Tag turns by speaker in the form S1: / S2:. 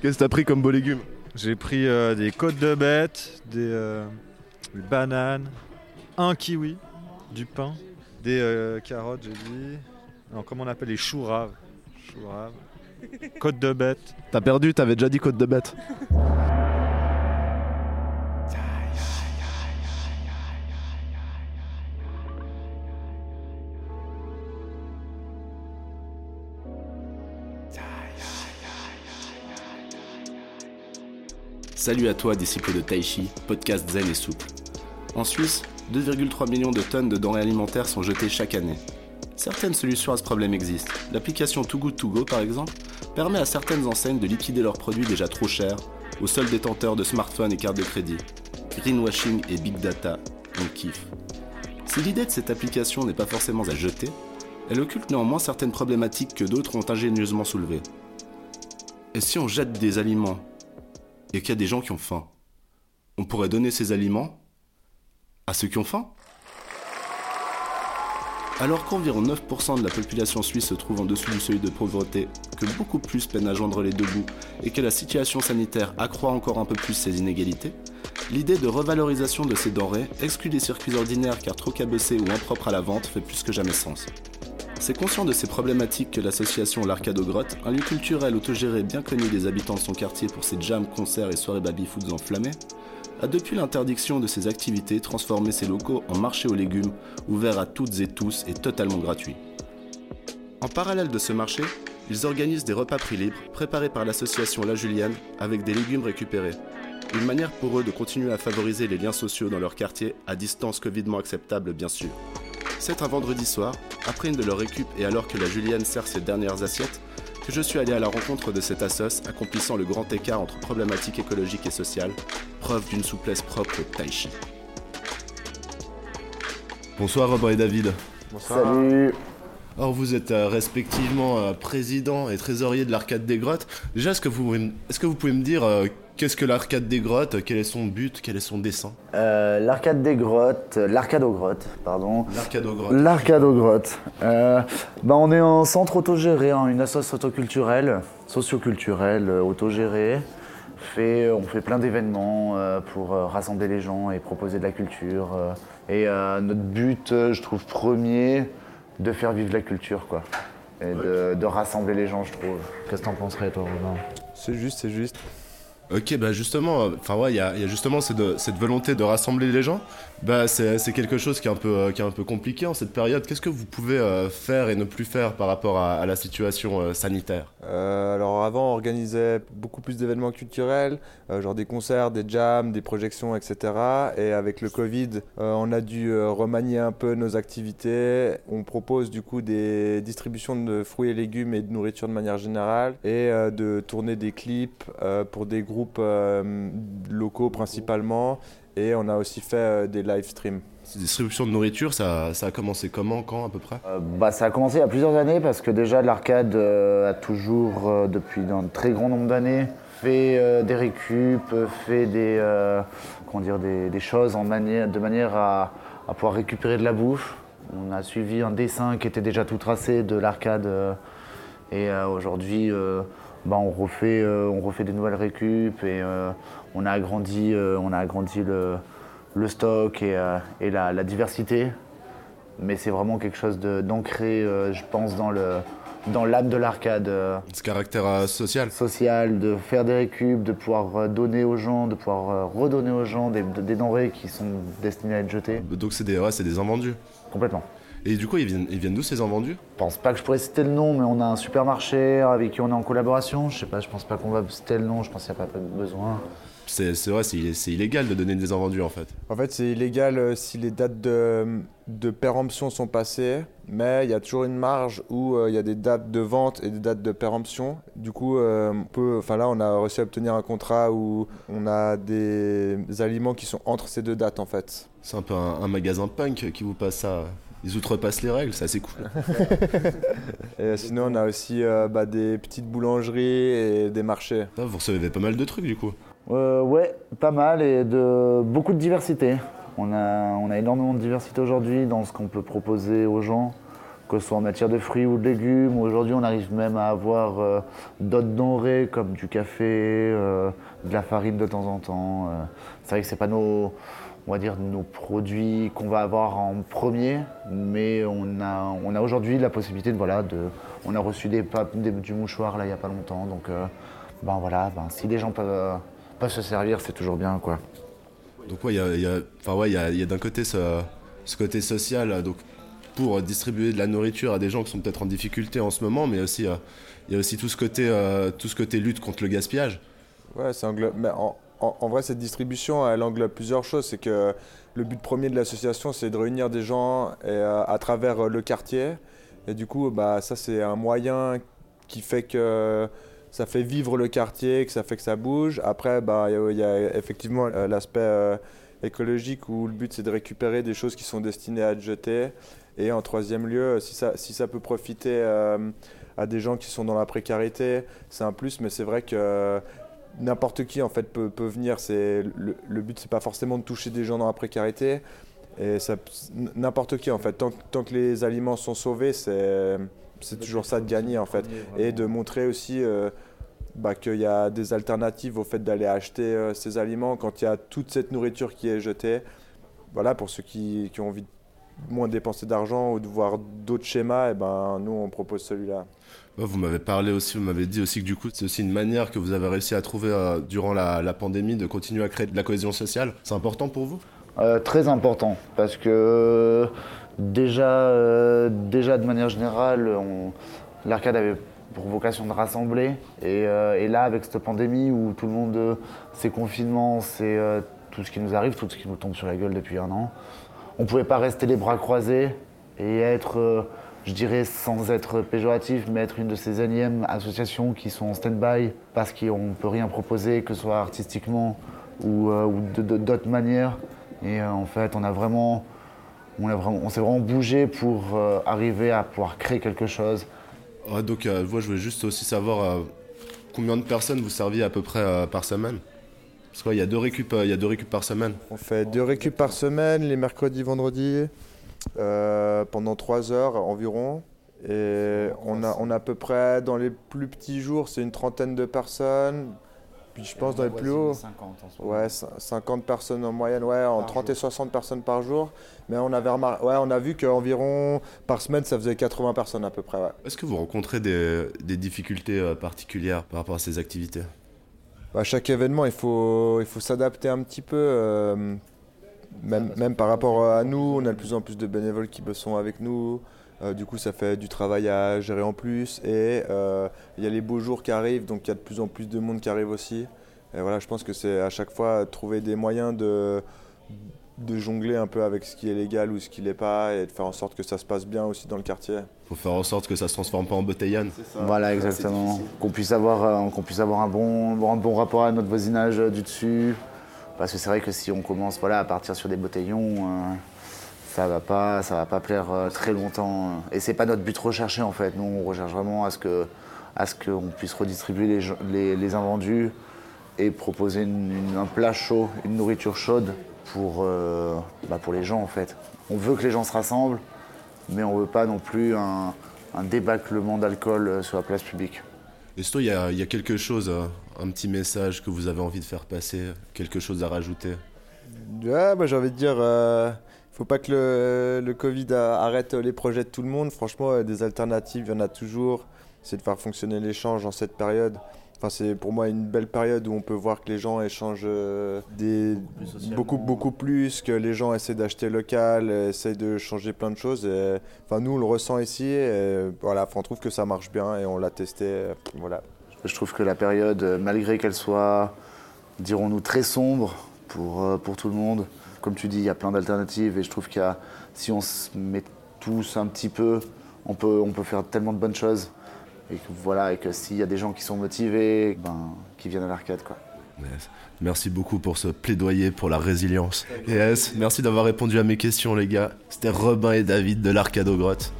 S1: Qu'est-ce que t'as pris comme beaux légumes
S2: J'ai pris euh, des côtes de bête, des, euh, des bananes, un kiwi, du pain, des euh, carottes, j'ai dit. Non, comment on appelle les choux raves? Choux raves. Côtes de bête.
S1: T'as perdu, t'avais déjà dit côte de bête.
S3: Salut à toi, disciple de Taichi, podcast zen et souple. En Suisse, 2,3 millions de tonnes de denrées alimentaires sont jetées chaque année. Certaines solutions à ce problème existent. L'application Too Good To Go, par exemple, permet à certaines enseignes de liquider leurs produits déjà trop chers aux seuls détenteurs de smartphones et cartes de crédit. Greenwashing et big data, on kiffe. Si l'idée de cette application n'est pas forcément à jeter, elle occulte néanmoins certaines problématiques que d'autres ont ingénieusement soulevées. Et si on jette des aliments et qu'il y a des gens qui ont faim, on pourrait donner ces aliments à ceux qui ont faim Alors qu'environ 9% de la population suisse se trouve en dessous du seuil de pauvreté, que beaucoup plus peinent à joindre les deux bouts et que la situation sanitaire accroît encore un peu plus ces inégalités, l'idée de revalorisation de ces denrées exclut des circuits ordinaires car trop cabossés ou impropres à la vente fait plus que jamais sens. C'est conscient de ces problématiques que l'association L'Arcade aux Grottes, un lieu culturel autogéré bien connu des habitants de son quartier pour ses jams, concerts et soirées baby-foods enflammées, a depuis l'interdiction de ses activités transformé ses locaux en marché aux légumes, ouverts à toutes et tous et totalement gratuits. En parallèle de ce marché, ils organisent des repas prix libres préparés par l'association La Julienne avec des légumes récupérés. Une manière pour eux de continuer à favoriser les liens sociaux dans leur quartier à distance covidement acceptable bien sûr. C'est un vendredi soir, après une de leurs récup et alors que la Julienne sert ses dernières assiettes, que je suis allé à la rencontre de cet assos accomplissant le grand écart entre problématiques écologiques et sociales, preuve d'une souplesse propre au tai chi.
S1: Bonsoir Robin et David.
S4: Salut
S1: Alors vous êtes euh, respectivement euh, président et trésorier de l'Arcade des Grottes. Déjà, est-ce que vous, est-ce que vous pouvez me dire euh, qu'est-ce que l'Arcade des Grottes Quel est son but Quel est son dessin?
S4: L'arcade des grottes, l'arcade aux grottes, pardon.
S1: L'Arcade aux Grottes.
S4: L'arcade aux grottes. Bah, on est un centre autogéré, hein, une association autoculturelle, socioculturelle, autogérée. Fait, on fait plein d'événements pour rassembler les gens et proposer de la culture. et notre but, je trouve, premier, de faire vivre la culture, quoi. Et de, de rassembler les gens, je trouve. Qu'est-ce que t'en penserais, toi, Robin
S5: C'est juste, c'est juste.
S1: Ok, bah justement, enfin ouais, il y a, justement cette, volonté de rassembler les gens. Bah c'est quelque chose qui est un peu, euh, qui est un peu compliqué en cette période. Qu'est-ce que vous pouvez euh, faire et ne plus faire par rapport à, la situation euh, sanitaire?
S5: Alors avant, on organisait beaucoup plus d'événements culturels, genre des concerts, des jams, des projections, etc. Et avec le Covid, on a dû remanier un peu nos activités. On propose du coup des distributions de fruits et légumes et de nourriture de manière générale et de tourner des clips pour des groupes euh, locaux principalement. Et on a aussi fait euh, des live streams.
S1: Cette distribution de nourriture, ça, ça a commencé comment, quand à peu près?
S4: Euh, bah, ça a commencé il y a plusieurs années parce que déjà l'arcade euh, a toujours, euh, depuis un très grand nombre d'années, fait euh, des récup, fait des, euh, comment dire, des, des choses en manière, de manière à, à pouvoir récupérer de la bouffe. On a suivi un dessin qui était déjà tout tracé de l'arcade euh, et euh, aujourd'hui euh, bah, on, refait, euh, on refait des nouvelles récup et euh, on a agrandi, euh, on a agrandi le, le stock et, et la, la diversité mais c'est vraiment quelque chose d'ancré, je pense, dans le dans l'âme de l'arcade
S1: Ce caractère euh, social
S4: sociale, de faire des récup, de pouvoir donner aux gens, de pouvoir redonner aux gens des, des denrées qui sont destinées à être jetées.
S1: Donc c'est des, ouais, c'est des invendus.
S4: Complètement.
S1: Et du coup, ils viennent, ils viennent d'où ces invendus?
S4: Je pense pas que je pourrais citer le nom, mais on a un supermarché avec qui on est en collaboration. Je sais pas, je pense pas qu'on va citer le nom, je pense qu'il n'y a pas besoin.
S1: C'est vrai, c'est illé- c'est illégal de donner des invendus en fait.
S5: En fait, c'est illégal euh, si les dates de, de péremption sont passées, mais il y a toujours une marge où euh, il y a des dates de vente et des dates de péremption. Du coup, euh, on peut, enfin là, on a réussi à obtenir un contrat où on a des aliments qui sont entre ces deux dates en fait.
S1: C'est un peu un, un magasin punk qui vous passe ça. Ils outrepassent les règles, c'est assez cool.
S5: Et sinon, on a aussi euh, bah, des petites boulangeries et des marchés.
S1: Ça, vous recevez pas mal de trucs du coup.
S4: Euh, ouais, pas mal et de beaucoup de diversité. On a, on a énormément de diversité aujourd'hui dans ce qu'on peut proposer aux gens. que ce soit en matière de fruits ou de légumes. Aujourd'hui, on arrive même à avoir euh, d'autres denrées comme du café, de la farine de temps en temps. C'est vrai que c'est pas nos, on va dire, nos produits qu'on va avoir en premier, mais on a, on a aujourd'hui la possibilité de, voilà, de, on a reçu des, du mouchoir là il y a pas longtemps, donc ben voilà, ben, si les gens peuvent, peuvent se servir, c'est toujours bien quoi.
S1: Donc ouais, il y a, y a, ouais, y a, y a d'un côté ce, ce, côté social, donc pour distribuer de la nourriture à des gens qui sont peut-être en difficulté en ce moment, mais aussi euh, il y a aussi tout ce côté, euh, tout ce côté lutte contre le gaspillage.
S5: Ouais, c'est Mais en, en, vrai, cette distribution, elle englobe plusieurs choses. C'est que le but premier de l'association, c'est de réunir des gens et, euh, à travers le quartier. Et du coup, bah, ça, c'est un moyen qui fait que ça fait vivre le quartier, que ça fait que ça bouge. Après, bah, il y, a effectivement l'aspect écologique où le but c'est de récupérer des choses qui sont destinées à être jetées. Et en troisième lieu, si ça, si ça peut profiter euh, à des gens qui sont dans la précarité, c'est un plus, mais c'est vrai que n'importe qui en fait peut, peut venir. C'est le, le, but c'est pas forcément de toucher des gens dans la précarité. Et n'importe qui en fait, tant, tant, que les aliments sont sauvés, c'est toujours ça de gagner en fait. Et de montrer aussi euh, bah, qu'il y a des alternatives au fait d'aller acheter euh, ces aliments quand il y a toute cette nourriture qui est jetée. Voilà, pour ceux qui, qui ont envie de moins dépenser d'argent ou de voir d'autres schémas, et eh ben, nous, on propose celui-là.
S1: Vous m'avez parlé aussi, vous m'avez dit aussi que du coup, c'est aussi une manière que vous avez réussi à trouver euh, durant la, pandémie de continuer à créer de la cohésion sociale. C'est important pour vous?
S4: Euh, Très important, parce que déjà, déjà de manière générale, l'arcade avait pour vocation de rassembler. Euh, et, là, avec cette pandémie où tout le monde, euh, c'est confinement, c'est euh, tout ce qui nous arrive, tout ce qui nous tombe sur la gueule depuis un an, on ne pouvait pas rester les bras croisés et être, je dirais, sans être péjoratif, mais être une de ces énièmes associations qui sont en stand-by parce qu'on ne peut rien proposer, que ce soit artistiquement ou, ou d'autres manières. Et en fait, on a vraiment, on, s'est vraiment bougé pour arriver à pouvoir créer quelque chose,
S1: donc, euh, moi, je voulais juste aussi savoir euh, combien de personnes vous serviez à peu près euh, par semaine? Parce qu'il y a deux récup, il y a deux récup par semaine.
S5: On fait deux récup par semaine, les mercredis, vendredis, pendant trois heures environ. Et on a, on a à peu près, dans les plus petits jours, c'est une trentaine de personnes. Puis je pense dans les plus hauts. 50 Ouais, 50 personnes en moyenne, ouais, en 30 et 60 personnes par jour. Mais on, avait ouais, on a vu qu'environ par semaine, ça faisait 80 personnes à peu près. Ouais.
S1: Est-ce que vous rencontrez des, des difficultés euh, particulières par rapport à ces activités?
S5: À bah, chaque événement, il faut, il faut s'adapter un petit peu. Euh, même, même par rapport à nous, on a de plus en plus de bénévoles qui sont avec nous. Euh, du coup, ça fait du travail à gérer en plus. Et euh, il y a les beaux jours qui arrivent, donc il y a de plus en plus de monde qui arrive aussi. Et voilà, je pense que c'est à chaque fois trouver des moyens de, de jongler un peu avec ce qui est légal ou ce qui l'est pas et de faire en sorte que ça se passe bien aussi dans le quartier.
S1: Il faut faire en sorte que ça se transforme pas en botellane.
S4: Voilà, exactement. Qu'on puisse avoir, euh, qu'on puisse avoir un bon, un bon rapport à notre voisinage du dessus. Parce que c'est vrai que si on commence voilà, à partir sur des botellons, ça va pas, ça va pas plaire euh, très longtemps. Et c'est pas notre but recherché en fait. Nous, on recherche vraiment à ce que, à ce qu'on puisse redistribuer les, les, invendus et proposer un plat chaud, une nourriture chaude pour, euh, bah, pour les gens en fait. On veut que les gens se rassemblent, mais on veut pas non plus un, un débâclement d'alcool euh, sur la place publique.
S1: Est-ce qu'il y, a, y a quelque chose, un petit message que vous avez envie de faire passer, quelque chose à rajouter?
S5: Ouais, bah, j'ai envie de dire faut pas que le, le, Covid arrête les projets de tout le monde. Franchement, euh, des alternatives, il y en a toujours. C'est de faire fonctionner l'échange en cette période. Enfin, c'est pour moi une belle période où on peut voir que les gens échangent euh, des, beaucoup, beaucoup plus, que les gens essaient d'acheter local, essaient de changer plein de choses. enfin, nous, on le ressent ici. Et, voilà, on trouve que ça marche bien et on l'a testé. Voilà.
S4: Je trouve que la période, malgré qu'elle soit, dirons-nous, très sombre pour, euh, pour tout le monde, comme tu dis, il y a plein d'alternatives et je trouve qu'il si on se met tous un petit peu, on peut, on peut faire tellement de bonnes choses. Et que, voilà, et que s'il y a des gens qui sont motivés, ben, qui viennent à l'arcade. Quoi.
S1: Merci beaucoup pour ce plaidoyer pour la résilience. Yes, merci d'avoir répondu à mes questions, les gars. C'était Robin et David de l'Arcade aux Grottes.